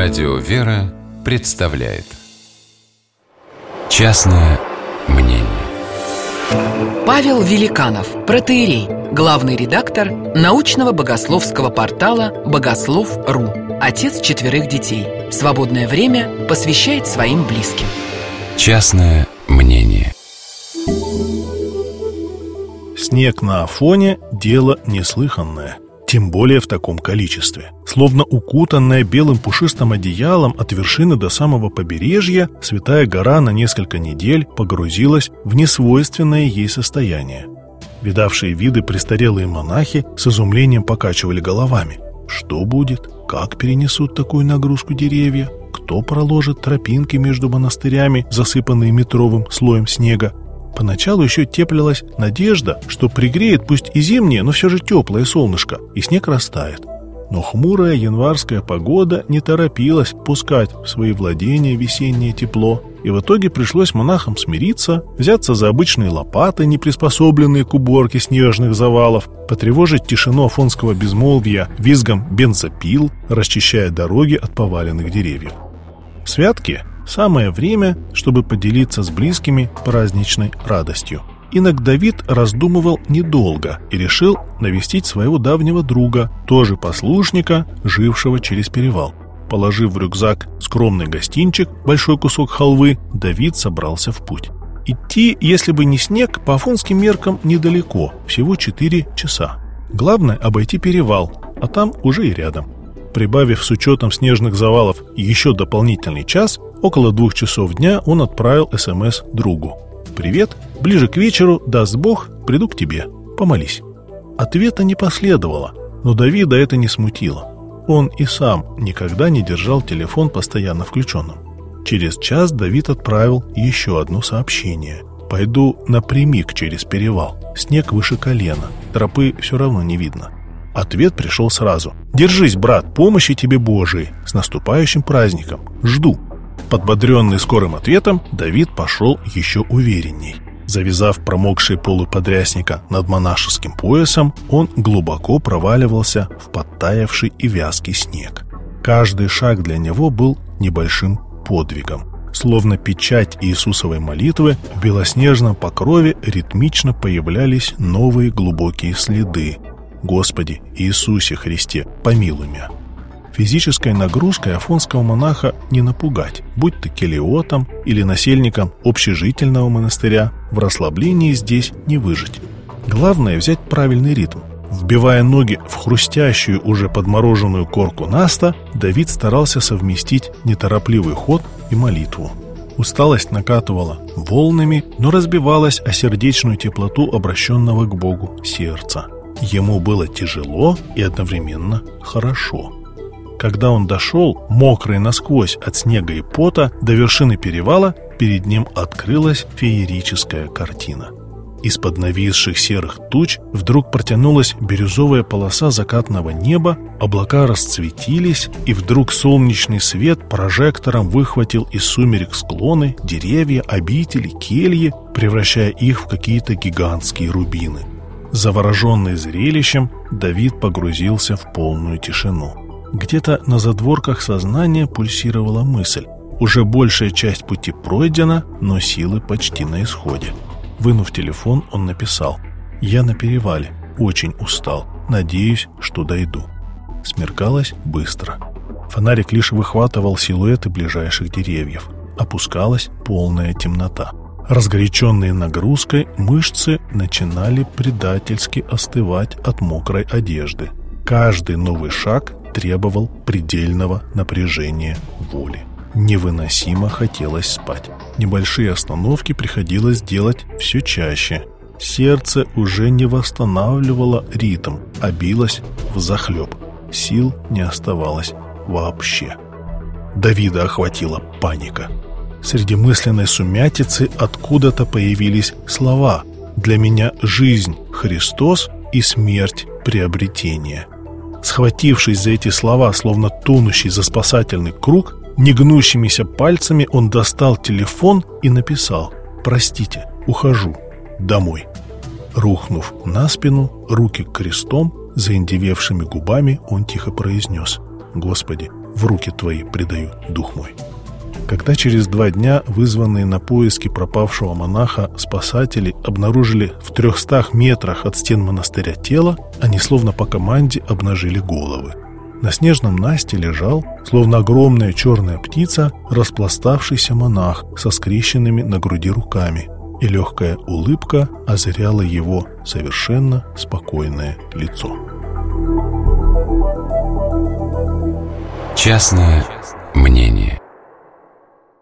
Радио «Вера» представляет. Частное мнение. Павел Великанов, протеерей, главный редактор научного богословского портала «Богослов.ру», отец четверых детей. Свободное время посвящает своим близким. Частное мнение. Снег на Афоне – дело неслыханное – тем более в таком количестве. Словно укутанная белым пушистым одеялом от вершины до самого побережья, Святая гора на несколько недель погрузилась в несвойственное ей состояние. Видавшие виды престарелые монахи с изумлением покачивали головами. Что будет? Как перенесут такую нагрузку деревья? Кто проложит тропинки между монастырями, засыпанные метровым слоем снега? Поначалу еще теплилась надежда, что пригреет пусть и зимнее, но все же теплое солнышко, и снег растает. Но хмурая январская погода не торопилась пускать в свои владения весеннее тепло, и в итоге пришлось монахам смириться, взяться за обычные лопаты, не приспособленные к уборке снежных завалов, потревожить тишину афонского безмолвия визгом бензопил, расчищая дороги от поваленных деревьев. Святки Самое время, чтобы поделиться с близкими праздничной радостью. Инок Давид раздумывал недолго и решил навестить своего давнего друга, тоже послушника, жившего через перевал. Положив в рюкзак скромный гостинчик, большой кусок халвы, Давид собрался в путь. Идти, если бы не снег, по афонским меркам недалеко, всего 4 часа. Главное обойти перевал, а там уже и рядом. Прибавив с учетом снежных завалов еще дополнительный час, около двух часов дня он отправил СМС другу. «Привет, ближе к вечеру, даст Бог, приду к тебе, помолись». Ответа не последовало, но Давида это не смутило. Он и сам никогда не держал телефон постоянно включенным. Через час Давид отправил еще одно сообщение. «Пойду напрямик через перевал. Снег выше колена. Тропы все равно не видно. Ответ пришел сразу. «Держись, брат, помощи тебе Божией! С наступающим праздником! Жду!» Подбодренный скорым ответом, Давид пошел еще уверенней. Завязав промокшие полы подрясника над монашеским поясом, он глубоко проваливался в подтаявший и вязкий снег. Каждый шаг для него был небольшим подвигом. Словно печать Иисусовой молитвы, в белоснежном покрове ритмично появлялись новые глубокие следы, Господи Иисусе Христе, помилуй меня. Физической нагрузкой афонского монаха не напугать, будь то келиотом или насельником общежительного монастыря, в расслаблении здесь не выжить. Главное взять правильный ритм. Вбивая ноги в хрустящую уже подмороженную корку наста, Давид старался совместить неторопливый ход и молитву. Усталость накатывала волнами, но разбивалась о сердечную теплоту обращенного к Богу сердца. Ему было тяжело и одновременно хорошо. Когда он дошел, мокрый насквозь от снега и пота, до вершины перевала, перед ним открылась феерическая картина. Из-под нависших серых туч вдруг протянулась бирюзовая полоса закатного неба, облака расцветились, и вдруг солнечный свет прожектором выхватил из сумерек склоны, деревья, обители, кельи, превращая их в какие-то гигантские рубины. Завороженный зрелищем, Давид погрузился в полную тишину. Где-то на задворках сознания пульсировала мысль. Уже большая часть пути пройдена, но силы почти на исходе. Вынув телефон, он написал «Я на перевале, очень устал, надеюсь, что дойду». Смеркалось быстро. Фонарик лишь выхватывал силуэты ближайших деревьев. Опускалась полная темнота. Разгоряченные нагрузкой, мышцы начинали предательски остывать от мокрой одежды. Каждый новый шаг требовал предельного напряжения воли. Невыносимо хотелось спать. Небольшие остановки приходилось делать все чаще. Сердце уже не восстанавливало ритм, а билось в захлеб. Сил не оставалось вообще. Давида охватила паника. Среди мысленной сумятицы откуда-то появились слова «Для меня жизнь – Христос и смерть – приобретение». Схватившись за эти слова, словно тонущий за спасательный круг, негнущимися пальцами он достал телефон и написал «Простите, ухожу, домой». Рухнув на спину, руки крестом, заиндевевшими губами, он тихо произнес «Господи, в руки твои предаю дух мой. Когда через два дня вызванные на поиски пропавшего монаха спасатели обнаружили в трехстах метрах от стен монастыря тело, они словно по команде обнажили головы. На снежном насте лежал, словно огромная черная птица, распластавшийся монах со скрещенными на груди руками, и легкая улыбка озаряла его совершенно спокойное лицо. Частное мнение